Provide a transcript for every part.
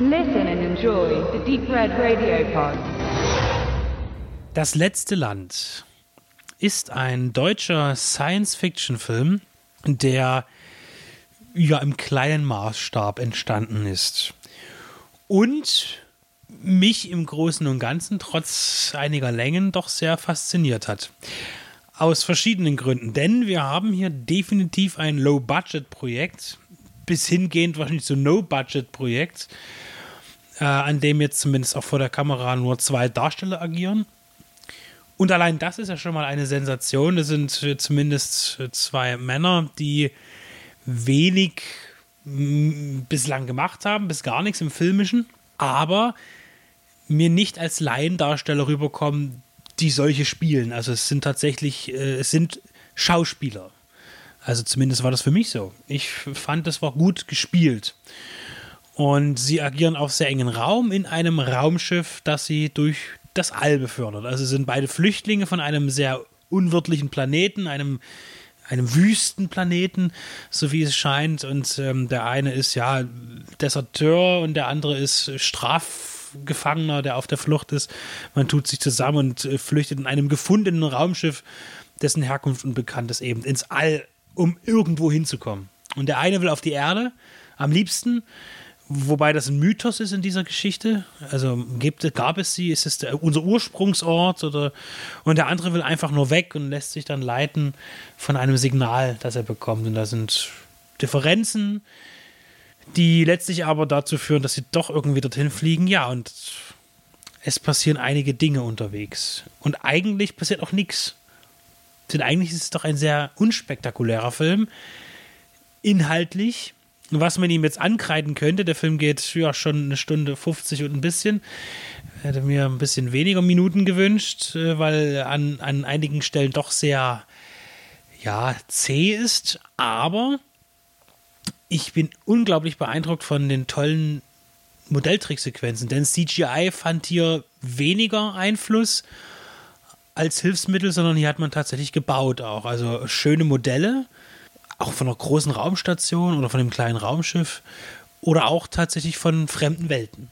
Listen and enjoy the Deep Red Radio Pod. Das letzte Land ist ein deutscher Science-Fiction-Film, der ja im kleinen Maßstab entstanden ist. Und mich im Großen und Ganzen trotz einiger Längen doch sehr fasziniert hat. Aus verschiedenen Gründen. Denn wir haben hier definitiv ein Low-Budget-Projekt, bis hingehend wahrscheinlich so No-Budget-Projekt, äh, an dem jetzt zumindest auch vor der Kamera nur zwei Darsteller agieren. Und allein das ist ja schon mal eine Sensation. Das sind zumindest zwei Männer, die wenig bislang gemacht haben, bis gar nichts im Filmischen, aber mir nicht als Laiendarsteller rüberkommen, die solche spielen. Also es sind tatsächlich, äh, es sind Schauspieler. Also zumindest war das für mich so. Ich fand, das war gut gespielt. Und sie agieren auf sehr engen Raum in einem Raumschiff, das sie durch das All befördert. Also sind beide Flüchtlinge von einem sehr unwirtlichen Planeten, einem, einem Wüstenplaneten, so wie es scheint. Und ähm, der eine ist ja Deserteur und der andere ist Strafgefangener, der auf der Flucht ist. Man tut sich zusammen und äh, flüchtet in einem gefundenen Raumschiff, dessen Herkunft unbekannt ist, eben ins All, um irgendwo hinzukommen. Und der eine will auf die Erde, am liebsten Wobei das ein Mythos ist in dieser Geschichte. Also gibt, gab es sie, ist es der, unser Ursprungsort oder und der andere will einfach nur weg und lässt sich dann leiten von einem Signal, das er bekommt. Und da sind Differenzen, die letztlich aber dazu führen, dass sie doch irgendwie dorthin fliegen. Ja, und es passieren einige Dinge unterwegs. Und eigentlich passiert auch nichts. Denn eigentlich ist es doch ein sehr unspektakulärer Film. Inhaltlich was man ihm jetzt ankreiden könnte, der Film geht ja schon eine Stunde 50 und ein bisschen. Hätte mir ein bisschen weniger Minuten gewünscht, äh, weil an, an einigen Stellen doch sehr ja, zäh ist. Aber ich bin unglaublich beeindruckt von den tollen Modelltricksequenzen, denn CGI fand hier weniger Einfluss als Hilfsmittel, sondern hier hat man tatsächlich gebaut auch. Also schöne Modelle auch von einer großen Raumstation oder von einem kleinen Raumschiff oder auch tatsächlich von fremden Welten,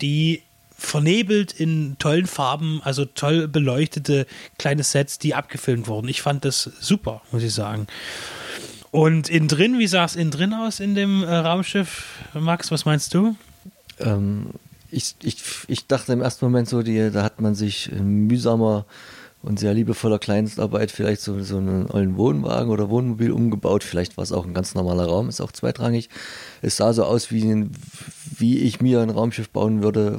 die vernebelt in tollen Farben, also toll beleuchtete kleine Sets, die abgefilmt wurden. Ich fand das super, muss ich sagen. Und innen drin, wie sah es innen drin aus in dem äh, Raumschiff? Max, was meinst du? Ähm, ich, ich, ich dachte im ersten Moment so, die, da hat man sich mühsamer und sehr liebevoller Kleinstarbeit vielleicht so, so einen ollen Wohnwagen oder Wohnmobil umgebaut. Vielleicht war es auch ein ganz normaler Raum, ist auch zweitrangig. Es sah so aus, wie, wie ich mir ein Raumschiff bauen würde,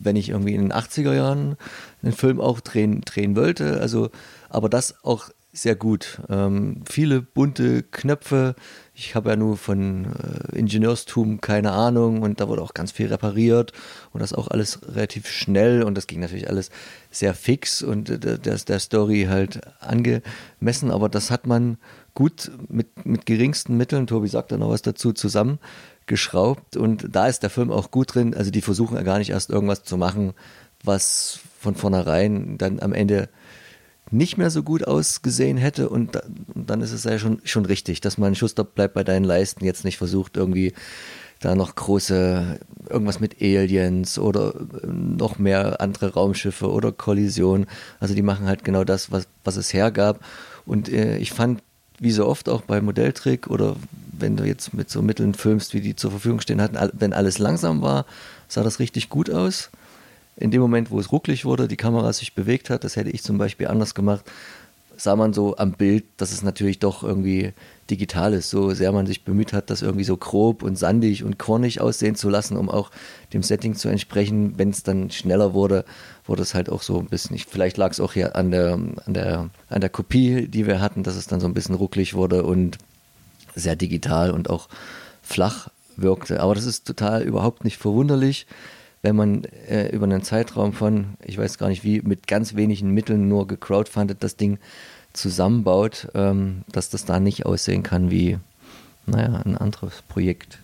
wenn ich irgendwie in den 80er Jahren einen Film auch drehen, drehen wollte. Also, aber das auch sehr gut. Ähm, viele bunte Knöpfe. Ich habe ja nur von äh, Ingenieurstum keine Ahnung und da wurde auch ganz viel repariert und das auch alles relativ schnell und das ging natürlich alles sehr fix und äh, der, der Story halt angemessen, aber das hat man gut mit, mit geringsten Mitteln, Tobi sagt da noch was dazu, zusammengeschraubt und da ist der Film auch gut drin. Also die versuchen ja gar nicht erst irgendwas zu machen, was von vornherein dann am Ende nicht mehr so gut ausgesehen hätte und, da, und dann ist es ja schon, schon richtig, dass man Schuster bleibt bei deinen Leisten, jetzt nicht versucht irgendwie da noch große, irgendwas mit Aliens oder äh, noch mehr andere Raumschiffe oder Kollision. Also die machen halt genau das, was, was es hergab. Und äh, ich fand, wie so oft auch bei Modelltrick oder wenn du jetzt mit so Mitteln filmst, wie die zur Verfügung stehen hatten, wenn alles langsam war, sah das richtig gut aus in dem Moment, wo es rucklig wurde, die Kamera sich bewegt hat, das hätte ich zum Beispiel anders gemacht, sah man so am Bild, dass es natürlich doch irgendwie digital ist, so sehr man sich bemüht hat, das irgendwie so grob und sandig und kornig aussehen zu lassen, um auch dem Setting zu entsprechen. Wenn es dann schneller wurde, wurde es halt auch so ein bisschen, vielleicht lag es auch hier an der, an, der, an der Kopie, die wir hatten, dass es dann so ein bisschen rucklig wurde und sehr digital und auch flach wirkte. Aber das ist total überhaupt nicht verwunderlich wenn man äh, über einen Zeitraum von, ich weiß gar nicht wie, mit ganz wenigen Mitteln nur gecrowdfundet das Ding zusammenbaut, ähm, dass das da nicht aussehen kann wie, naja, ein anderes Projekt.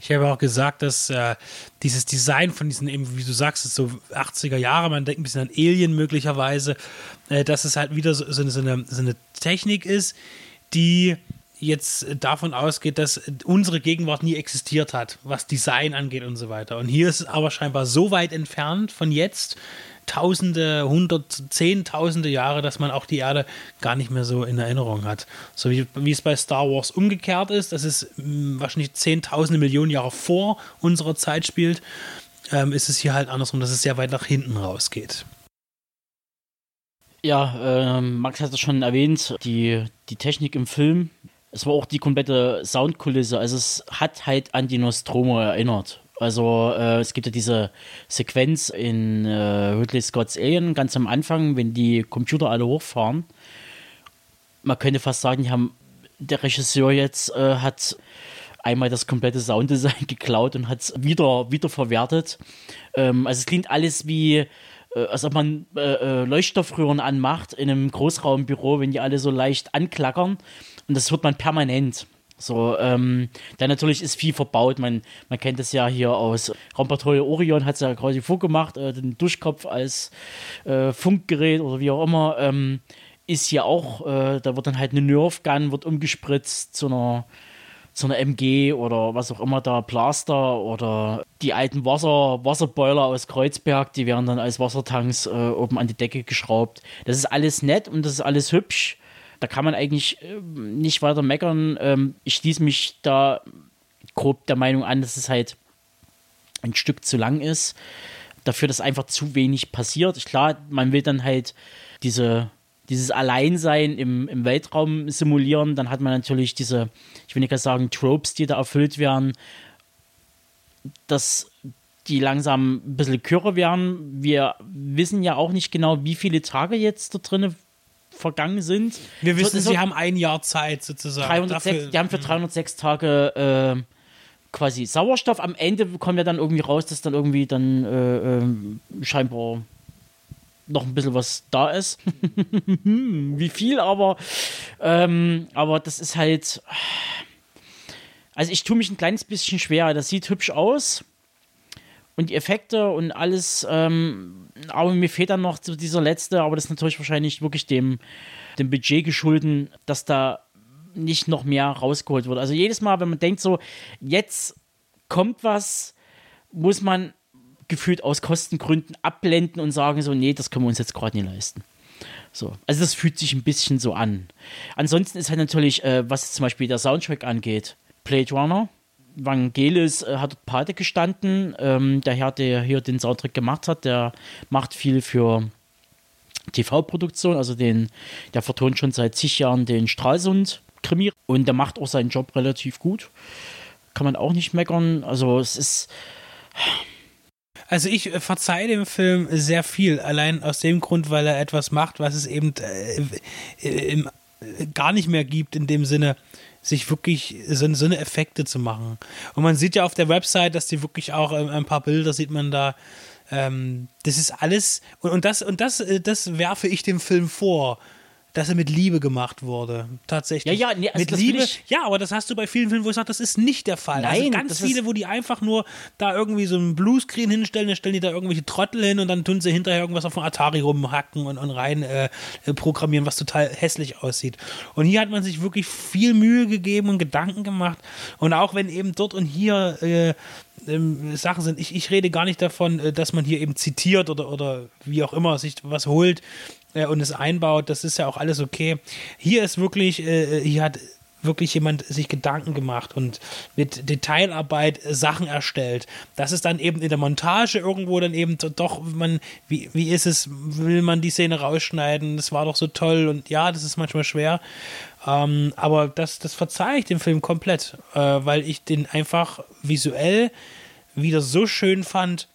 Ich habe auch gesagt, dass äh, dieses Design von diesen, eben, wie du sagst, so 80er Jahre, man denkt ein bisschen an Alien möglicherweise, äh, dass es halt wieder so, so, eine, so, eine, Technik ist, die jetzt davon ausgeht, dass unsere Gegenwart nie existiert hat, was Design angeht und so weiter. Und hier ist es aber scheinbar so weit entfernt von jetzt, Tausende, Hundert, Zehntausende Jahre, dass man auch die Erde gar nicht mehr so in Erinnerung hat. So wie, wie es bei Star Wars umgekehrt ist, dass es mh, hm, wahrscheinlich Zehntausende Millionen Jahre vor unserer Zeit spielt, ähm, ist es hier halt andersrum, dass es sehr weit nach hinten rausgeht. Ja, äh, Max hat es schon erwähnt, die, die Technik im Film. Es war auch die komplette Soundkulisse. Also es hat halt an die Nostromo erinnert. Also äh, es gibt ja diese Sequenz in äh, Ridley Scott's Alien ganz am Anfang, wenn die Computer alle hochfahren. Man könnte fast sagen, haben, der Regisseur jetzt äh, hat einmal das komplette Sounddesign geklaut und hat es wieder, wieder verwertet. Ähm, also es klingt alles wie, äh, als ob man äh, äh, Leuchtstoffröhren anmacht in einem Großraumbüro, wenn die alle so leicht anklackern. Und das hört man permanent. So, ähm, dann natürlich ist viel verbaut. Man, man kennt es ja hier aus Raumpatrouille Orion, hat es ja quasi vorgemacht, äh, den Duschkopf als äh, Funkgerät oder wie auch immer. Ähm, ist hier auch, äh, da wird dann halt eine Nerf Gun, wird umgespritzt zu einer, zu einer MG oder was auch immer da, Plaster oder die alten Wasser, Wasserboiler aus Kreuzberg, die werden dann als Wassertanks äh, oben an die Decke geschraubt. Das ist alles nett und das ist alles hübsch da kann man eigentlich äh, nicht weiter meckern. Ähm, ich schließe mich da grob der Meinung an, dass es halt ein Stück zu lang ist. Dafür, dass einfach zu wenig passiert. Klar, man will dann halt diese, dieses Alleinsein im, im Weltraum simulieren. Dann hat man natürlich diese, ich will nicht sagen, Tropes, die da erfüllt werden, dass die langsam ein bisschen kürrer werden. Wir wissen ja auch nicht genau, wie viele Tage jetzt da drin vergangen sind. Wir wissen, so, sie haben ein Jahr Zeit sozusagen. 306, die haben für 306 Tage äh, quasi Sauerstoff. Am Ende kommen wir dann irgendwie raus, dass dann irgendwie dann äh, äh, scheinbar noch ein bisschen was da ist. Wie viel, aber, ähm, aber das ist halt. Also ich tue mich ein kleines bisschen schwer. Das sieht hübsch aus und die Effekte und alles, ähm, aber mir fehlt dann noch dieser letzte, aber das ist natürlich wahrscheinlich wirklich dem, dem Budget geschulden, dass da nicht noch mehr rausgeholt wird. Also jedes Mal, wenn man denkt so, jetzt kommt was, muss man gefühlt aus Kostengründen abblenden und sagen so, nee, das können wir uns jetzt gerade nicht leisten. So. Also das fühlt sich ein bisschen so an. Ansonsten ist halt natürlich, äh, was zum Beispiel der Soundtrack angeht, Blade Runner, Vangelis äh, hat dort Pate gestanden. Ähm, der Herr, der hier den Soundtrack gemacht hat, der macht viel für TV-Produktion, also den, der vertont schon seit zig Jahren den Stralsund-Krimi und der macht auch seinen Job relativ gut. Kann man auch nicht meckern. Also es ist. Also ich äh, verzeihe dem Film sehr viel, allein aus dem Grund, weil er etwas macht, was es eben äh, äh, gar nicht mehr gibt in dem Sinne sich wirklich so, so eine Effekte zu machen. Und man sieht ja auf der Website, dass die wirklich auch ähm, ein paar Bilder sieht man da. Ähm, das ist alles und, und das und das äh, das werfe ich dem Film vor dass er mit Liebe gemacht wurde. Tatsächlich. Ja, ja, nee, also mit Liebe. Ja, aber das hast du bei vielen Filmen, wo ich sage, das ist nicht der Fall. Also Nein, also ganz viele, wo die einfach nur da irgendwie so einen Bluescreen hinstellen, dann stellen die da irgendwelche Trottel hin und dann tun sie hinterher irgendwas auf dem Atari rumhacken und, und rein äh, programmieren, was total hässlich aussieht. Und hier hat man sich wirklich viel Mühe gegeben und Gedanken gemacht. Und auch wenn eben dort und hier äh, ähm, Sachen sind. Ich, ich rede gar nicht davon, äh, dass man hier eben zitiert oder, oder wie auch immer sich was holt äh, und es einbaut, das ist ja auch alles okay. Hier ist wirklich, äh, hier hat wirklich jemand sich Gedanken gemacht und mit Detailarbeit Sachen erstellt. Das ist dann eben in der Montage irgendwo dann eben doch, man, wie, wie ist es, will man die Szene rausschneiden? Das war doch so toll und ja, das ist manchmal schwer. Ähm, aber das, das verzeihe ich dem Film komplett, äh, weil ich den einfach visuell wieder so schön fand,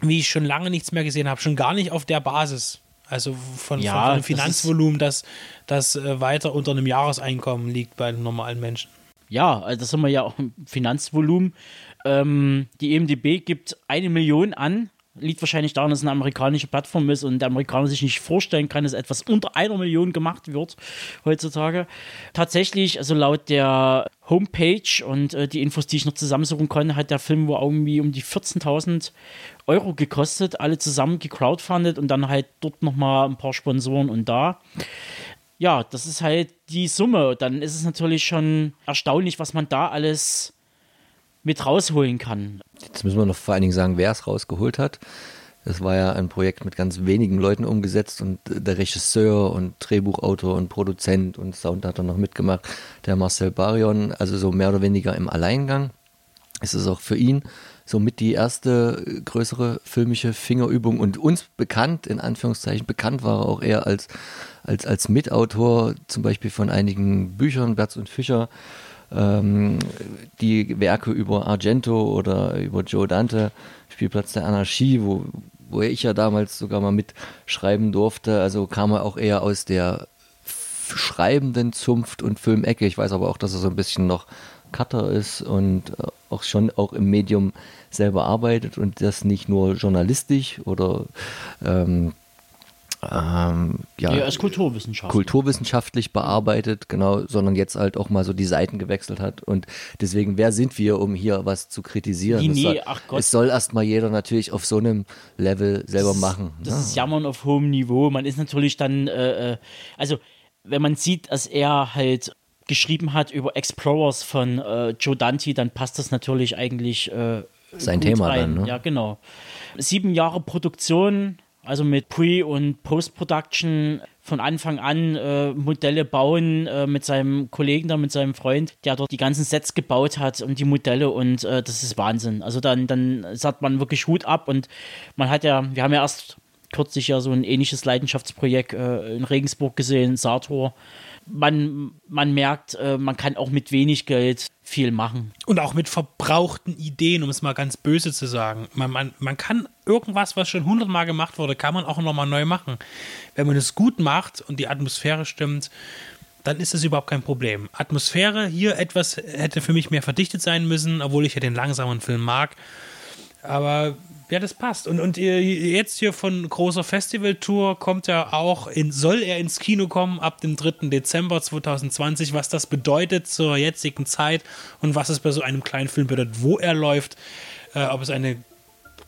wie ich schon lange nichts mehr gesehen habe. Schon gar nicht auf der Basis. Also von, ja, von einem Finanzvolumen, das, das äh, weiter unter einem Jahreseinkommen liegt bei einem normalen Menschen. Ja, also das haben wir ja auch im Finanzvolumen. Ähm, die EMDB gibt eine Million an Liegt wahrscheinlich daran, dass es eine amerikanische Plattform ist und der Amerikaner sich nicht vorstellen kann, dass etwas unter einer Million gemacht wird heutzutage. Tatsächlich, also laut der Homepage und äh, die Infos, die ich noch zusammensuchen konnte, hat der Film wohl irgendwie um die 14.000 Euro gekostet, alle zusammen gecrowdfundet und dann halt dort nochmal ein paar Sponsoren und da. ja, das ist halt die Summe. Dann ist es natürlich schon erstaunlich, was man da alles mit rausholen kann. Jetzt müssen wir noch vor allen Dingen sagen, wer es rausgeholt hat. Es war ja ein Projekt mit ganz wenigen Leuten umgesetzt und der Regisseur und Drehbuchautor und Produzent und Sound hat er noch mitgemacht, der Marcel Barion, also so mehr oder weniger im Alleingang. Es ist auch für ihn somit die erste größere filmische Fingerübung und uns bekannt, in Anführungszeichen bekannt war er auch eher als, als, als Mitautor zum Beispiel von einigen Büchern, Berz und Fischer, ähm, die Werke über Argento oder über Joe Dante, Spielplatz der Anarchie, wo, wo ich ja damals sogar mal mitschreiben durfte. Also kam er auch eher aus der schreibenden Zunft und Filmecke. Ich weiß aber auch, dass er so ein bisschen noch Cutter ist und äh, auch schon auch im Medium selber arbeitet und das nicht nur journalistisch oder ähm, ähm, ja, ja, als Kulturwissenschaftler. kulturwissenschaftlich bearbeitet, genau, sondern jetzt halt auch mal so die Seiten gewechselt hat. Und deswegen, wer sind wir, um hier was zu kritisieren? Nee, Es nee, soll, ach Gott. Es soll erstmal jeder natürlich auf so einem Level selber machen. Das ne? ist Jammern auf hohem Niveau. Man ist natürlich dann, äh, äh, also wenn man sieht, dass er halt geschrieben hat über Explorers von äh, Joe Dante, dann passt das natürlich eigentlich äh, Sein Thema rein. dann, ne? Ja, genau. Sieben Jahre Produktion, also mit Pre- und Post-Production von Anfang an äh, Modelle bauen äh, mit seinem Kollegen da, mit seinem Freund, der dort die ganzen Sets gebaut hat und die Modelle und äh, das ist Wahnsinn. Also dann, dann sagt man wirklich Hut ab und man hat ja, wir haben ja erst kürzlich ja so ein ähnliches Leidenschaftsprojekt äh, in Regensburg gesehen, Sator. Man, man merkt, äh, man kann auch mit wenig Geld viel machen. Und auch mit verbrauchten Ideen, um es mal ganz böse zu sagen. Man, man, man kann irgendwas, was schon hundertmal gemacht wurde, kann man auch nochmal neu machen. Wenn man es gut macht und die Atmosphäre stimmt, dann ist das überhaupt kein Problem. Atmosphäre hier etwas hätte für mich mehr verdichtet sein müssen, obwohl ich ja den langsamen Film mag. Aber ja, das passt. Und, und ihr- jetzt hier von großer Festivaltour kommt er auch in, soll er ins Kino kommen ab dem 3. Dezember 2020, was das bedeutet zur jetzigen Zeit und was es bei so einem kleinen Film bedeutet, wo er läuft, äh, ob es eine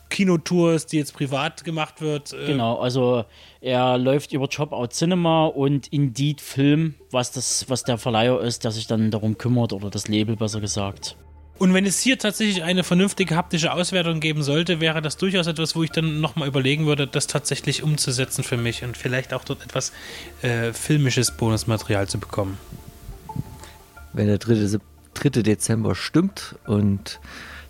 Kinotour ist, die jetzt privat gemacht wird. Äh, Genau, also er läuft über Job Out Cinema und Indeed Film, was das, was der Verleiher ist, der sich dann darum kümmert oder das Label besser gesagt. Und wenn es hier tatsächlich eine vernünftige haptische Auswertung geben sollte, wäre das durchaus etwas, wo ich dann nochmal überlegen würde, das tatsächlich umzusetzen für mich und vielleicht auch dort etwas äh, filmisches Bonusmaterial zu bekommen. Wenn der 3. Sep- 3. Dezember stimmt und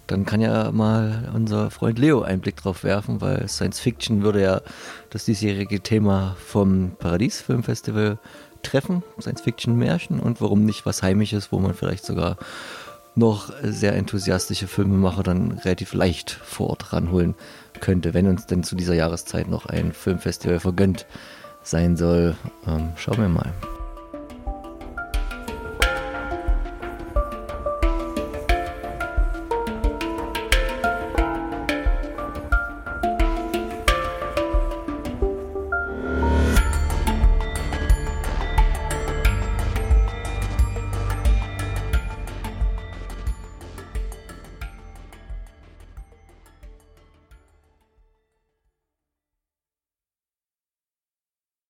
dann kann ja mal unser Freund Leo einen Blick drauf werfen, weil Science Fiction würde ja das diesjährige Thema vom Paradies Filmfestival treffen, Science Fiction Märchen und warum nicht was Heimisches, wo man vielleicht sogar noch sehr enthusiastische Filmemacher dann relativ leicht vor Ort ranholen könnte, wenn uns denn zu dieser Jahreszeit noch ein Filmfestival vergönnt sein soll. Ähm, schauen wir mal.